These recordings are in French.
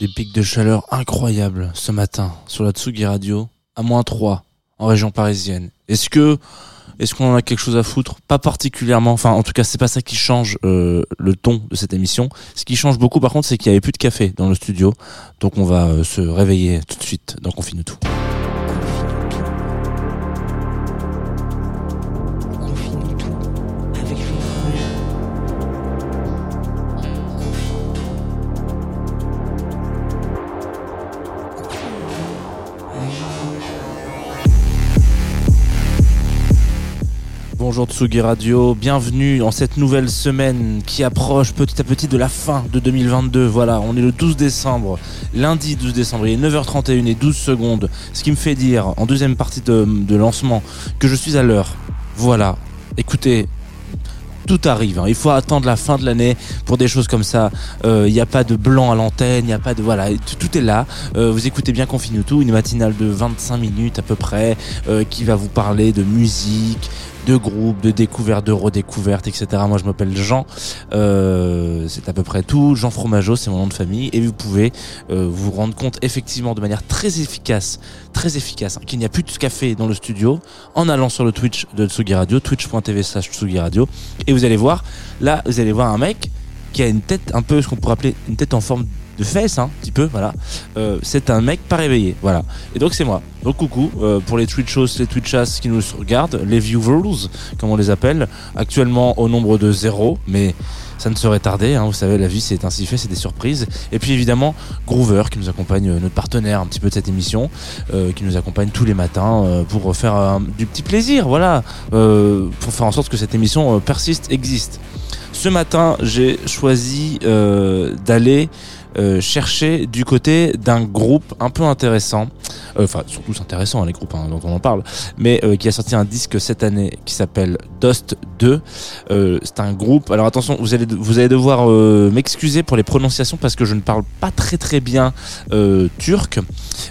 Des pics de chaleur incroyables ce matin sur la Tsugi Radio, à moins 3 en région parisienne. Est-ce que est-ce qu'on en a quelque chose à foutre? Pas particulièrement. Enfin, en tout cas, c'est pas ça qui change euh, le ton de cette émission. Ce qui change beaucoup, par contre, c'est qu'il y avait plus de café dans le studio. Donc, on va euh, se réveiller tout de suite dans Confine tout. Bonjour Tsugi Radio, bienvenue en cette nouvelle semaine qui approche petit à petit de la fin de 2022. Voilà, on est le 12 décembre, lundi 12 décembre, il est 9h31 et 12 secondes, ce qui me fait dire en deuxième partie de, lancement que je suis à l'heure. Voilà, écoutez, tout arrive. hein. Il faut attendre la fin de l'année pour des choses comme ça. Euh, Il n'y a pas de blanc à l'antenne, il n'y a pas de voilà, tout, tout est là. Euh, vous écoutez bien Confine tout, une matinale de 25 minutes à peu près, euh, qui va vous parler de musique, de groupes, de découvertes, de redécouvertes, etc. Moi, je m'appelle Jean. Euh, c'est à peu près tout. Jean Fromageau, c'est mon nom de famille. Et vous pouvez euh, vous rendre compte effectivement de manière très efficace, très efficace, hein, qu'il n'y a plus de café dans le studio en allant sur le Twitch de Tsugi Radio, twitch.tv slash Tsugi Radio. Et vous allez voir, là, vous allez voir un mec qui a une tête un peu, ce qu'on pourrait appeler une tête en forme de fesse, hein, un petit peu, voilà. Euh, c'est un mec pas réveillé, voilà. Et donc c'est moi. Donc coucou euh, pour les Twitchos, les Twitchas qui nous regardent, les viewers, comme on les appelle, actuellement au nombre de zéro, mais ça ne serait tardé, hein, vous savez, la vie c'est ainsi fait, c'est des surprises. Et puis évidemment, Groover qui nous accompagne, euh, notre partenaire un petit peu de cette émission, qui nous accompagne tous les matins pour faire du petit plaisir, voilà, pour faire en sorte que cette émission persiste, existe. Ce matin, j'ai choisi d'aller euh, chercher du côté d'un groupe un peu intéressant, Euh, enfin surtout intéressant hein, les groupes hein, dont on en parle, mais euh, qui a sorti un disque cette année qui s'appelle Dust 2. Euh, c'est un groupe. Alors attention, vous allez vous allez devoir m'excuser pour les prononciations parce que je ne parle pas très très bien turc.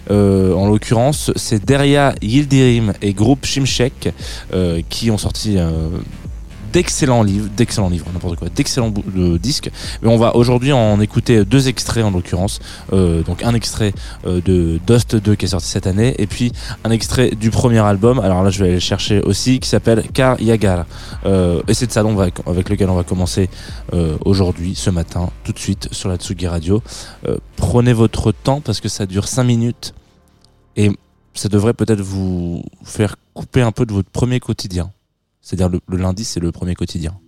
En l'occurrence, c'est Derya Yildirim et groupe euh, qui ont sorti d'excellents livres, d'excellents livres, n'importe quoi, d'excellents disques. Mais on va aujourd'hui en écouter deux extraits en l'occurrence. Euh, donc un extrait euh, de Dust 2 qui est sorti cette année, et puis un extrait du premier album. Alors là, je vais aller le chercher aussi, qui s'appelle Car Yagar. Euh, et c'est de ça dont on va, avec lequel on va commencer aujourd'hui, ce matin, tout de suite sur la Tsugi Radio. Prenez votre temps parce que ça dure 5 minutes et ça devrait peut-être vous faire couper un peu de votre premier quotidien. C'est-à-dire le, le lundi, c'est le premier quotidien.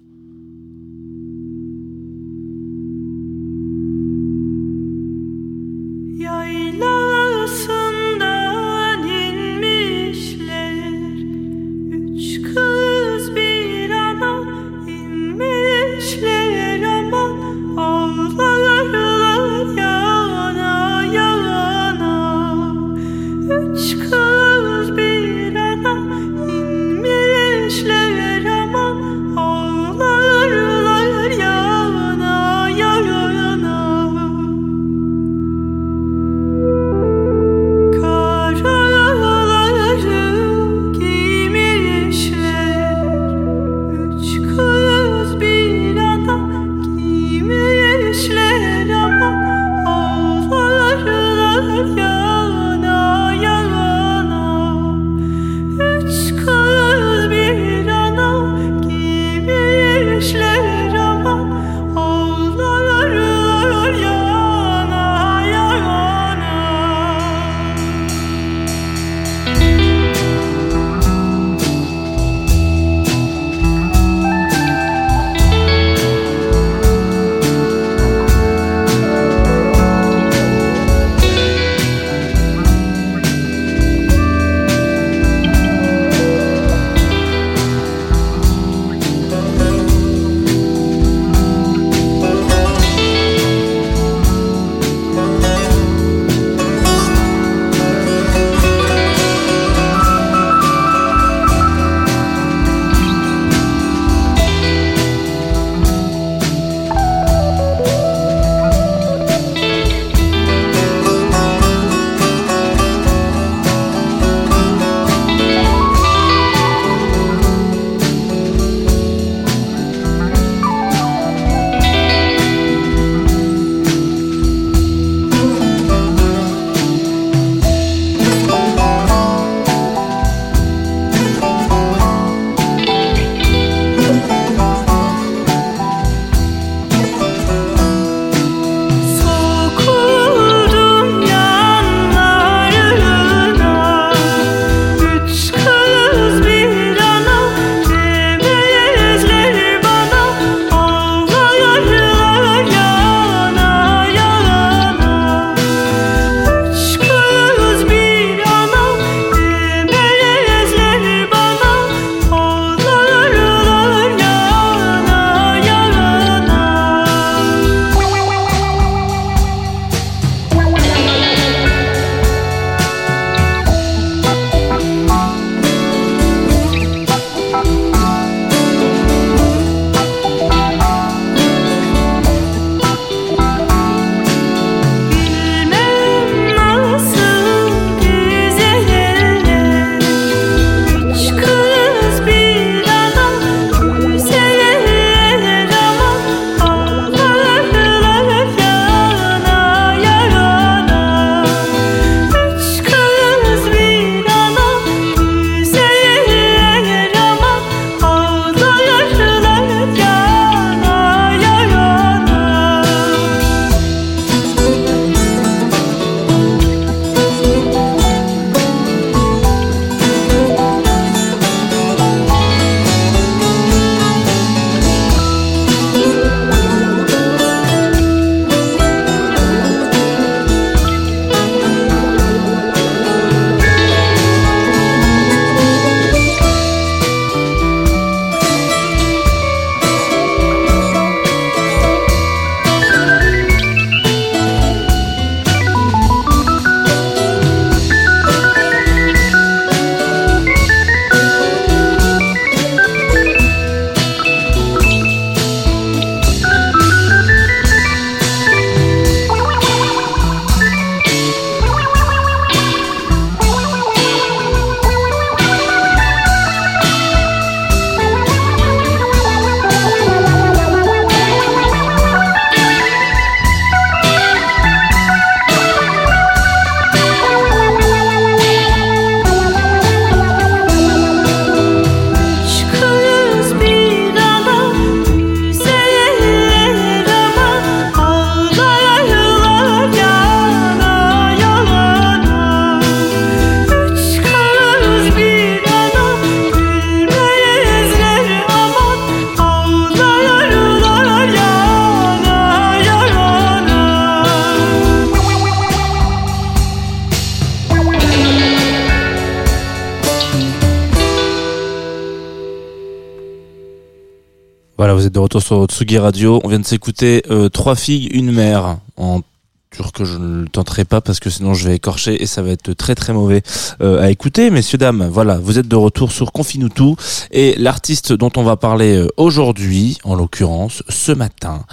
Voilà, vous êtes de retour sur Tsugi Radio. On vient de s'écouter euh, Trois filles, une mère en turc. Je ne le tenterai pas parce que sinon je vais écorcher et ça va être très très mauvais euh, à écouter. Messieurs, dames, voilà, vous êtes de retour sur Confine tout et l'artiste dont on va parler euh, aujourd'hui, en l'occurrence, ce matin,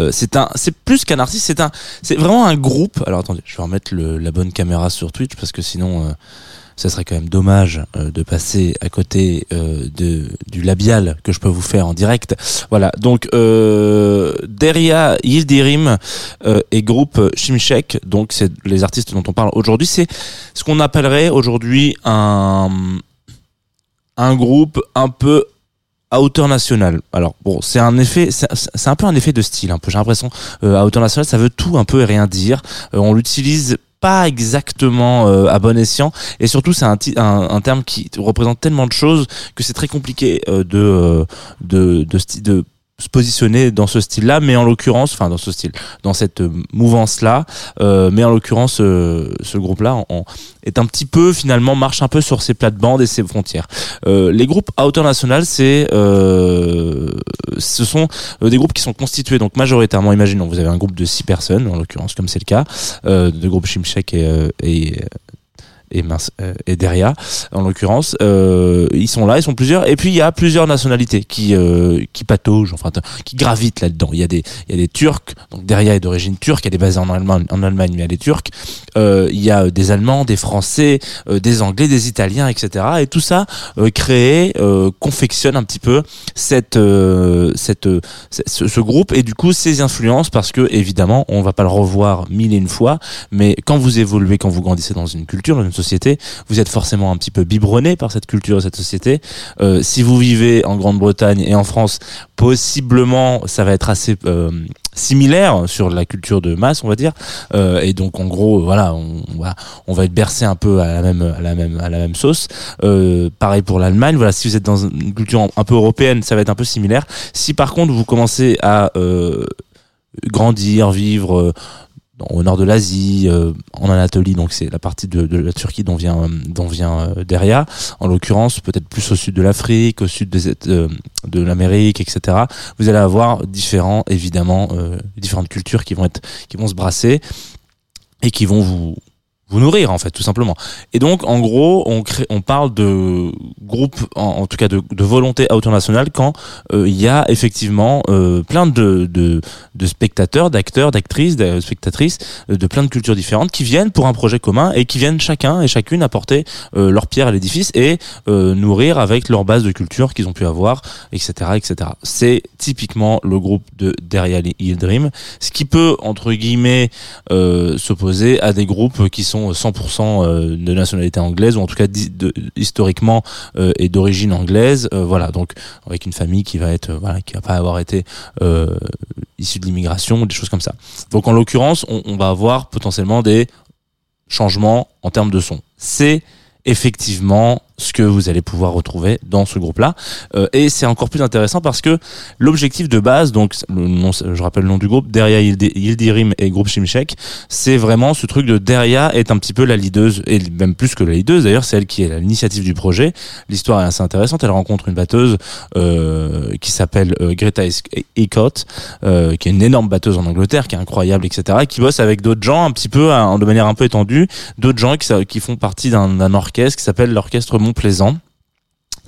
euh, c'est un, c'est plus qu'un artiste, c'est un, c'est vraiment un groupe. Alors attendez, je vais remettre le- la bonne caméra sur Twitch parce que sinon. euh, ça serait quand même dommage euh, de passer à côté euh, de, du labial que je peux vous faire en direct. Voilà, donc euh, Deria Yildirim euh, et groupe Shimshek, donc c'est les artistes dont on parle aujourd'hui, c'est ce qu'on appellerait aujourd'hui un un groupe un peu à hauteur nationale. Alors bon, c'est un effet, c'est un peu un effet de style, un peu. J'ai l'impression euh, à hauteur nationale, ça veut tout un peu et rien dire. Euh, on l'utilise pas exactement euh, à bon escient. Et surtout c'est un, un, un terme qui représente tellement de choses que c'est très compliqué euh, de, euh, de de de se positionner dans ce style-là, mais en l'occurrence, enfin dans ce style, dans cette euh, mouvance-là, euh, mais en l'occurrence, euh, ce groupe-là est un petit peu finalement marche un peu sur ses plates-bandes et ses frontières. Euh, les groupes à hauteur nationale, c'est, euh, ce sont euh, des groupes qui sont constitués donc majoritairement, imaginons, vous avez un groupe de six personnes, en l'occurrence comme c'est le cas, de groupe Shimshek et, et et mince euh, et Deria en l'occurrence euh, ils sont là ils sont plusieurs et puis il y a plusieurs nationalités qui euh, qui pataugent enfin qui gravitent là-dedans. Il y a des il y a des Turcs donc Deria est d'origine turque elle est basée en Allemagne en Allemagne mais elle est turque. Euh, il y a euh, des Allemands des Français euh, des Anglais des Italiens etc et tout ça crée confectionne un petit peu cette cette ce, groupe. Et du coup ses influences parce que évidemment on va pas le revoir mille et une fois mais quand vous évoluez quand vous grandissez dans une culture société. Vous êtes forcément un petit peu biberonné par cette culture et cette société. Euh, si vous vivez en Grande-Bretagne et en France possiblement ça va être assez euh, similaire sur la culture de masse on va dire. Euh, et donc en gros voilà on, va être bercé un peu à la même à la même sauce. Pareil pour l'Allemagne. Voilà si vous êtes dans une culture un peu européenne ça va être un peu similaire. Si par contre vous commencez à grandir vivre au nord de l'Asie, euh, en Anatolie, donc c'est la partie de, de la Turquie dont vient dont vient euh, Deria. En l'occurrence, peut-être plus au sud de l'Afrique, au sud des, euh, de l'Amérique, etc. Vous allez avoir différents, évidemment, euh, différentes cultures qui vont être qui vont se brasser et qui vont vous vous nourrir en fait tout simplement et donc en gros on crée on parle de groupe en, tout cas de, de volonté à hauteur nationale quand euh, il y a effectivement euh, plein de, de de spectateurs, d'acteurs, d'actrices, de spectatrices euh, de plein de cultures différentes qui viennent pour un projet commun et qui viennent chacun et chacune apporter euh, leur pierre à l'édifice et euh, nourrir avec leur base de culture qu'ils ont pu avoir, etc., etc. C'est typiquement le groupe de Deria Yildirim, ce qui peut entre guillemets s'opposer à des groupes qui sont 100% euh, de nationalité anglaise ou en tout cas historiquement euh, et d'origine anglaise. Euh, voilà, donc avec une famille qui va être euh, voilà qui va pas avoir été euh, issus de l'immigration ou des choses comme ça. Donc en l'occurrence, on va avoir potentiellement des changements en termes de son. C'est effectivement ce que vous allez pouvoir retrouver dans ce groupe-là. Euh, et c'est encore plus intéressant parce que l'objectif de base, donc le nom, je rappelle le nom du groupe, Deria Yildi- Yildirim et groupe Shimshek, c'est vraiment ce truc de Deria est un petit peu la leaduse, et même plus que la leaduse d'ailleurs, c'est elle qui est l'initiative du projet. L'histoire est assez intéressante, elle rencontre une batteuse euh, qui s'appelle euh, Greta Eckott, euh, qui est une énorme batteuse en Angleterre, qui est incroyable, etc., et qui bosse avec d'autres gens un petit peu, hein, de manière un peu étendue, d'autres gens qui, qui font partie d'un orchestre qui s'appelle l'orchestre Mont-Plaisant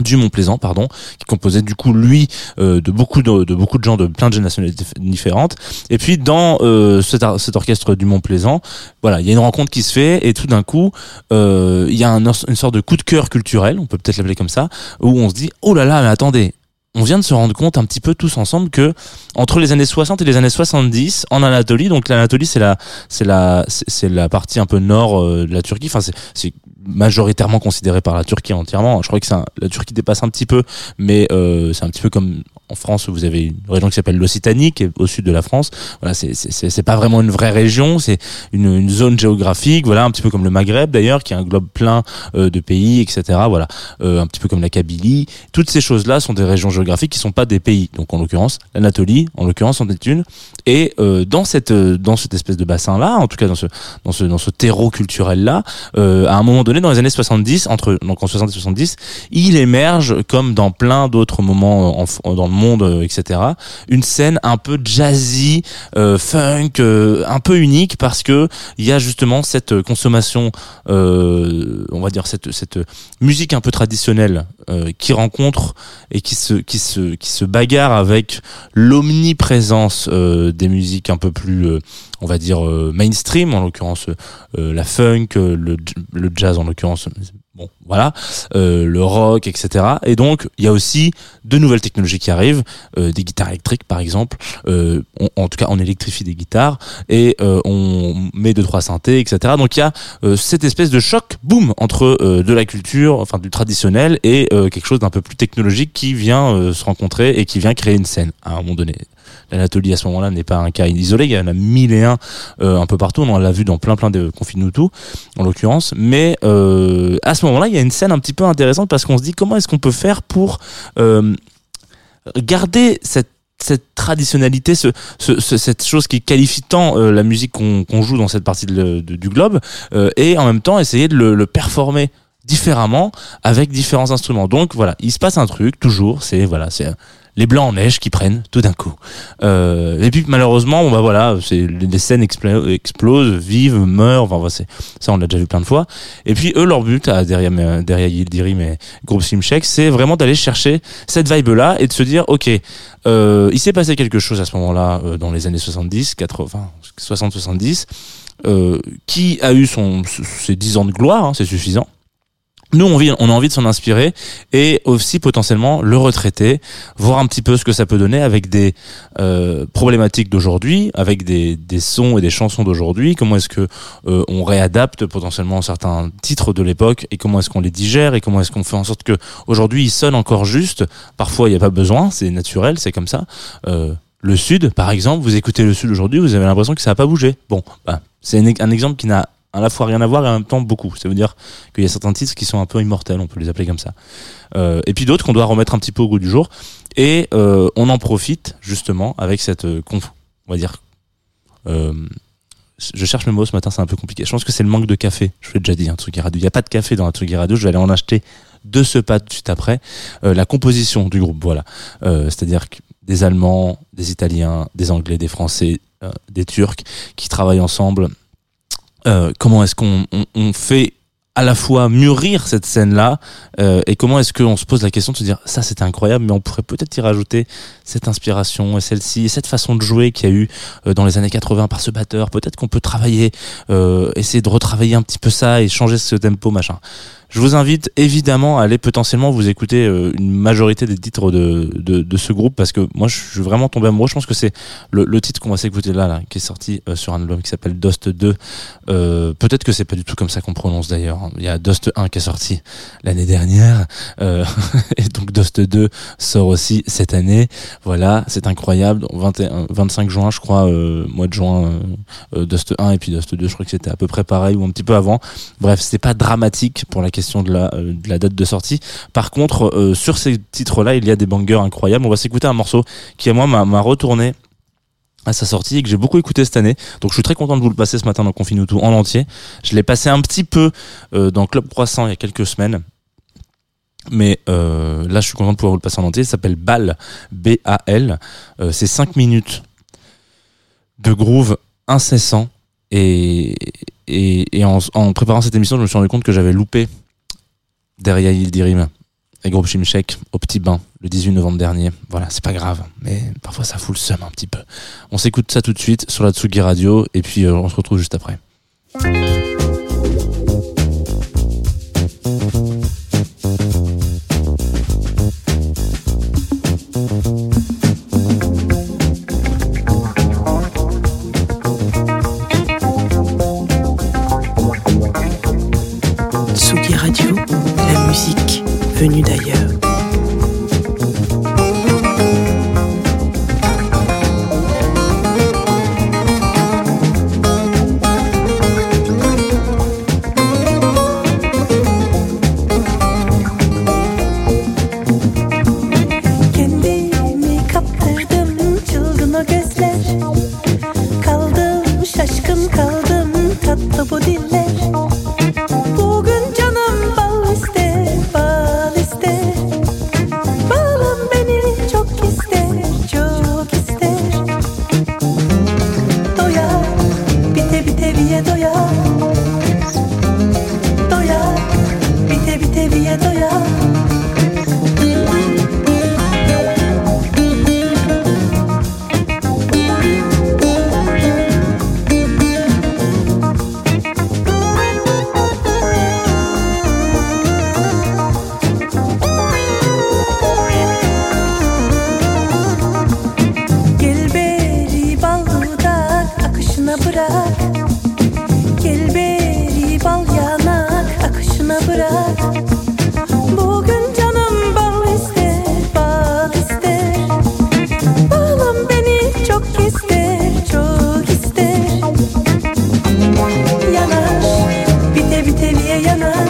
du Mont-Plaisant, pardon, qui composait du coup lui euh, de beaucoup de, beaucoup de gens de plein de nationalités différentes. Et puis dans euh, cet, orchestre du Mont-Plaisant, voilà, il y a une rencontre qui se fait et tout d'un coup, euh, il y a un, une sorte de coup de cœur culturel, on peut peut-être l'appeler comme ça, où on se dit oh là là, mais attendez. On vient de se rendre compte un petit peu tous ensemble que entre les années 60 et les années 70 en Anatolie, donc l'Anatolie c'est la c'est la c'est la partie un peu nord de la Turquie, enfin c'est majoritairement considéré par la Turquie entièrement. Je crois que un- la Turquie dépasse un petit peu, mais euh, c'est un petit peu comme en France vous avez une région qui s'appelle l'Occitanie, qui est au sud de la France. Voilà, c'est pas vraiment une vraie région, c'est une, une zone géographique. Voilà, un petit peu comme le Maghreb d'ailleurs, qui englobe plein euh, de pays, etc. Voilà, euh, un petit peu comme la Kabylie. Toutes ces choses-là sont des régions géographiques qui sont pas des pays. Donc en l'occurrence, l'Anatolie, en l'occurrence, en est une. Et euh, dans cette euh, dans cette espèce de bassin là, en tout cas dans ce dans ce dans ce terreau culturel là, euh, à un moment donné dans les années 70, entre donc en 60 et 70, il émerge comme dans plein d'autres moments en f- dans le monde monde, euh, etc. Une scène un peu jazzy, euh, funk, euh, un peu unique parce que il y a justement cette consommation, on va dire cette cette musique un peu traditionnelle qui rencontre et qui se qui se qui se bagarre avec l'omniprésence des musiques un peu plus on va dire mainstream en l'occurrence euh, la funk euh, le, le jazz en l'occurrence bon voilà. Euh, le rock etc et donc il y a aussi de nouvelles technologies qui arrivent euh, des guitares électriques par exemple. Euh, en tout cas on électrifie des guitares et on met deux trois synthés etc donc il y a cette espèce de choc boum entre de la culture enfin du traditionnel et quelque chose d'un peu plus technologique qui vient se rencontrer et qui vient créer une scène à un moment donné l'Anatolie à ce moment-là n'est pas un cas isolé, il y en a mille et un euh, un peu partout, on l'a vu dans plein plein de confine tout en l'occurrence, mais euh, à ce moment-là il y a une scène un petit peu intéressante parce qu'on se dit comment est-ce qu'on peut faire pour euh, garder cette traditionnalité, ce, ce- ce- cette chose qui qualifie tant la musique qu'on joue dans cette partie de de- du globe, et en même temps essayer de le, le performer différemment avec différents instruments. Donc voilà, il se passe un truc toujours, c'est voilà, c'est les blancs en neige qui prennent tout d'un coup. Euh, et puis malheureusement, bon bah voilà, c'est les scènes explo- explosent, vivent, meurent. Enfin, c'est ça, on l'a déjà vu plein de fois. Et puis eux, leur but derrière euh, derrière Yildirim et Groupe Simcheck, c'est vraiment d'aller chercher cette vibe-là et de se dire, ok, euh, il s'est passé quelque chose à ce moment-là euh, dans les années 70, 80, 60-70, euh, qui a eu son ses 10 ans de gloire, hein, c'est suffisant. Nous, on, vit- on a envie de s'en inspirer et aussi potentiellement le retraiter, voir un petit peu ce que ça peut donner avec des euh, problématiques d'aujourd'hui, avec des, des sons et des chansons d'aujourd'hui. Comment est-ce que euh, on réadapte potentiellement certains titres de l'époque et comment est-ce qu'on les digère et comment est-ce qu'on fait en sorte que aujourd'hui ils sonnent encore juste. Parfois, il n'y a pas besoin, c'est naturel, c'est comme ça. Euh, le Sud, par exemple, vous écoutez le Sud aujourd'hui, vous avez l'impression que ça n'a pas bougé. Bon, bah, c'est un, un exemple qui n'a à la fois rien à voir et en même temps beaucoup. Ça veut dire qu'il y a certains titres qui sont un peu immortels, on peut les appeler comme ça. Euh, et puis d'autres qu'on doit remettre un petit peu au goût du jour. Et euh, on en profite justement avec cette, euh, conf- on va dire, euh, je cherche mes mots ce matin, c'est un peu compliqué. Je pense que c'est le manque de café. Je vous l'ai déjà dit, un truc radio. Il n'y a pas de café dans un truc radio. Je vais aller en acheter de ce pas tout de suite après. La composition du groupe, voilà. C'est-à-dire des Allemands, des Italiens, des Anglais, des Français, des Turcs qui travaillent ensemble. Euh, comment est-ce qu'on on, on fait à la fois mûrir cette scène-là euh, et comment est-ce qu'on se pose la question de se dire ça c'était incroyable mais on pourrait peut-être y rajouter cette inspiration et celle-ci et cette façon de jouer qu'il y a eu euh, dans les années 80 par ce batteur. Peut-être qu'on peut travailler essayer de retravailler un petit peu ça et changer ce tempo machin je vous invite évidemment à aller potentiellement vous écouter euh, une majorité des titres de, de, de ce groupe parce que moi je suis vraiment tombé amoureux. Je pense que c'est le, le titre qu'on va s'écouter là, là qui est sorti euh, sur un album qui s'appelle Dust 2 euh, peut-être que c'est pas du tout comme ça qu'on prononce d'ailleurs. Il y a Dust 1 qui est sorti l'année dernière euh, et donc Dust 2 sort aussi cette année. Voilà c'est incroyable. 21, 25 juin je crois euh, mois de juin euh, Dust 1 et puis Dust 2 je crois que c'était à peu près pareil ou un petit peu avant. Bref c'était pas dramatique pour la question de la, euh, de la date de sortie par contre euh, sur ces titres là il y a des bangers incroyables on va s'écouter un morceau qui à moi m'a retourné à sa sortie et que j'ai beaucoup écouté cette année. Donc je suis très content de vous le passer ce matin dans Confine en entier. Je l'ai passé un petit peu euh, dans Club Croissant il y a quelques semaines. Mais là, je suis content de pouvoir vous le passer en entier. Ça s'appelle BAL, B-A-L. C'est 5 minutes de groove incessant. Et, en préparant cette émission, je me suis rendu compte que j'avais loupé derrière Yildirim et Groupe Chimchek au Petit Bain le 18 novembre dernier. Voilà, c'est pas grave, mais parfois ça fout le seum un petit peu. On s'écoute ça tout de suite sur la Tsugi Radio et puis euh, on se retrouve juste après. venus d'ailleurs. Kaldım şaşkın kaldım tatlı bu diller gonna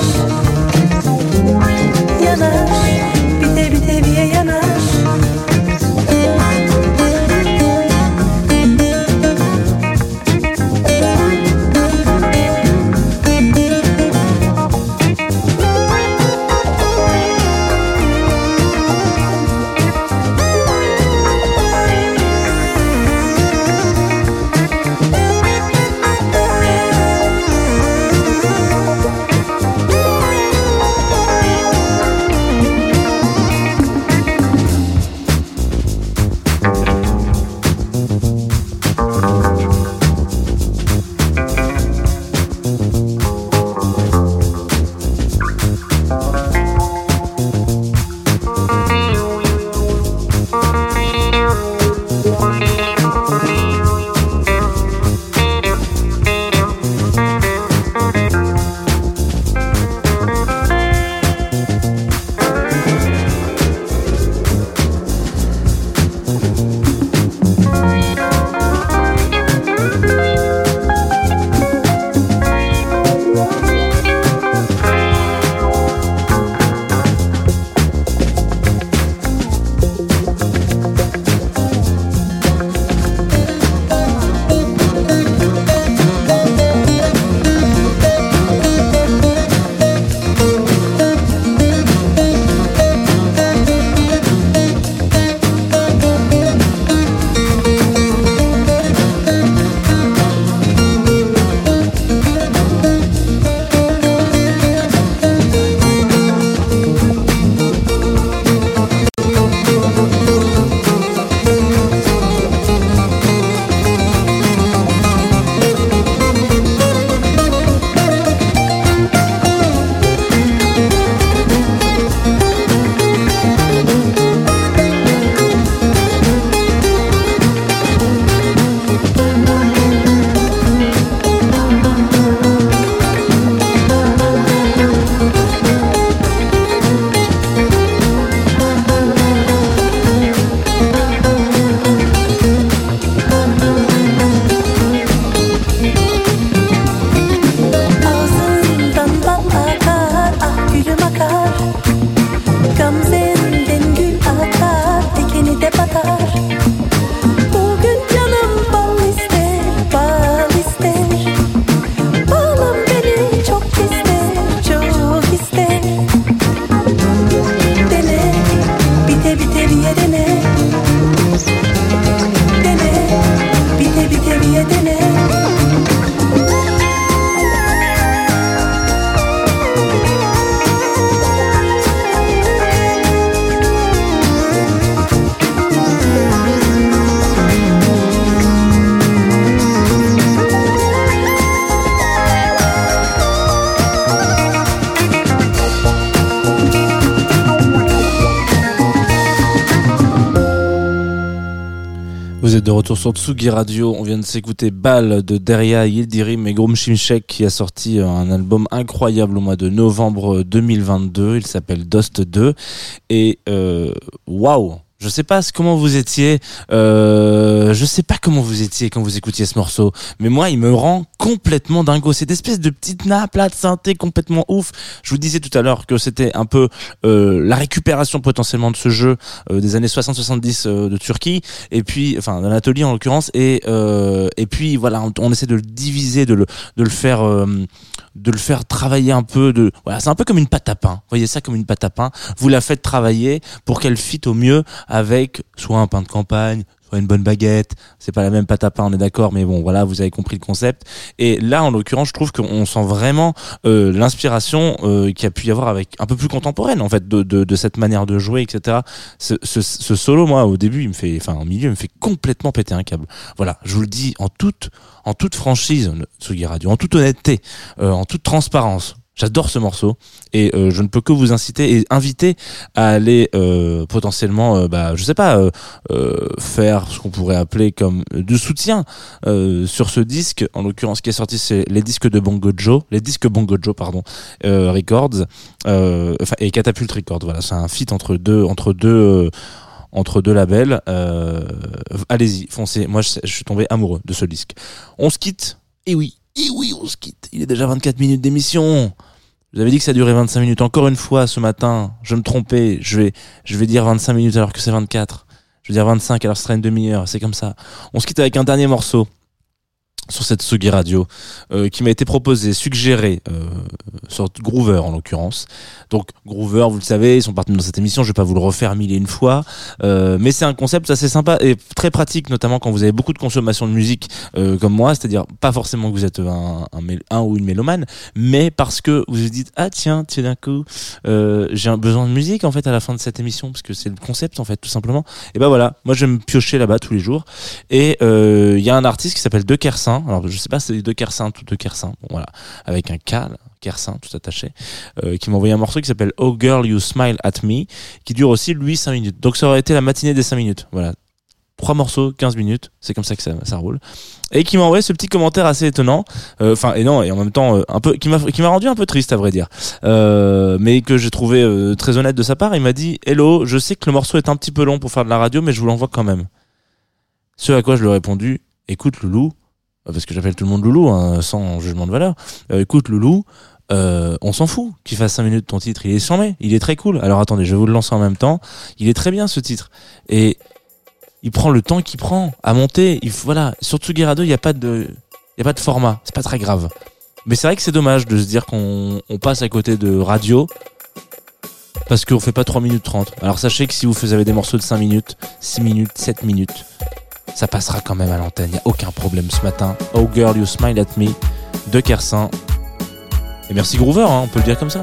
de retour sur Tsugi Radio. On vient de s'écouter Bal de Deria Yildirim et Grom Shimshek qui a sorti un album incroyable au mois de novembre 2022. Il s'appelle Dust 2. Et euh, waouh Je sais pas comment vous étiez, euh, je sais pas comment vous étiez quand vous écoutiez ce morceau, mais moi il me rend complètement dingo. Cette espèce de petite nappe là de synthé complètement ouf. Je vous disais tout à l'heure que c'était un peu euh, la récupération potentiellement de ce jeu euh, des années 60-70 euh, de Turquie, et puis enfin d'Anatolie en l'occurrence, et euh, et puis voilà, on, on essaie de le diviser, de le de le faire euh, de le faire travailler un peu de voilà c'est un peu comme une pâte à pain. Voyez ça comme une pâte à pain. Vous la faites travailler pour qu'elle fit au mieux avec soit un pain de campagne une bonne baguette. C'est pas la même pâte à on est d'accord, mais bon, voilà, vous avez compris le concept. Et là, en l'occurrence, je trouve qu'on sent vraiment euh, l'inspiration euh, qu'il y a pu y avoir avec un peu plus contemporaine, en fait, de, de, de cette manière de jouer, etc. Ce, solo, moi, au début, il me fait, enfin, au milieu, il me fait complètement péter un câble. Voilà, je vous le dis en toute, en toute franchise, Tsugi Radio, en toute honnêteté, euh, en toute transparence. J'adore ce morceau et euh, je ne peux que vous inciter et inviter à aller euh, potentiellement, euh, bah, je sais pas, euh, euh, faire ce qu'on pourrait appeler comme du soutien sur ce disque. En l'occurrence, qui est sorti, c'est les disques de Bongo Joe, les disques Bongo Joe, pardon, Records, et Catapult Records. Voilà, c'est un feat entre deux, entre deux. entre deux labels, euh, allez-y, foncez. Moi, je, je suis tombé amoureux de ce disque. On se quitte. Et oui, et oui, on se quitte. Il est déjà 24 minutes d'émission. Vous avez dit que ça durait 25 minutes. Encore une fois, ce matin, je me trompais. Je vais, je vais dire 25 minutes alors que c'est 24. Je vais dire 25 alors ce sera une demi-heure. C'est comme ça. On se quitte avec un dernier morceau sur cette Sugi Radio euh, qui m'a été proposé, suggéré euh, sur Groover en l'occurrence. Donc Groover, vous le savez, ils sont partis dans cette émission, je vais pas vous le refaire mille et une fois, euh, mais c'est un concept assez sympa et très pratique, notamment quand vous avez beaucoup de consommation de musique euh, comme moi, c'est-à-dire pas forcément que vous êtes un, un, ou une mélomane, mais parce que vous vous dites ah tiens, tiens d'un coup, euh, j'ai besoin de musique en fait à la fin de cette émission parce que c'est le concept en fait tout simplement. Et ben voilà, moi je vais me piocher là-bas tous les jours et euh, il y a un artiste qui s'appelle De Kersin. Alors je sais pas si c'est De Kersin ou De Kersin. Bon voilà, avec un K, Kersin tout attaché, euh, qui m'a envoyé un morceau qui s'appelle Oh Girl You Smile at Me, qui dure aussi lui 5 minutes. Donc ça aurait été la matinée des 5 minutes. Voilà. Trois morceaux, 15 minutes, c'est comme ça que ça, roule. Et qui m'a envoyé ce petit commentaire assez étonnant, Euh, enfin et non et en même temps euh, un peu qui m'a qui m'a rendu un peu triste à vrai dire, mais que j'ai trouvé très honnête de sa part. Il m'a dit Hello, je sais que le morceau est un petit peu long pour faire de la radio, mais je vous l'envoie quand même. Ce à quoi je lui ai répondu Écoute Loulou, parce que j'appelle tout le monde Loulou, hein, sans jugement de valeur. Euh, écoute Loulou, euh, on s'en fout qu'il fasse 5 minutes ton titre. Il est charmé, il est très cool. Alors attendez, je vais vous le lancer en même temps. Il est très bien ce titre. Et il prend le temps qu'il prend à monter. Voilà, sur Tsugi Radio, il n'y a pas de, a pas format. C'est pas très grave. Mais c'est vrai que c'est dommage de se dire qu'on on passe à côté de radio parce qu'on fait pas 3 minutes 30. Alors sachez que si vous avez des morceaux de 5 minutes, 6 minutes, 7 minutes, ça passera quand même à l'antenne. Il a aucun problème ce matin. Oh girl, you smile at me de Kersin. Et merci Groover, hein, on peut le dire comme ça.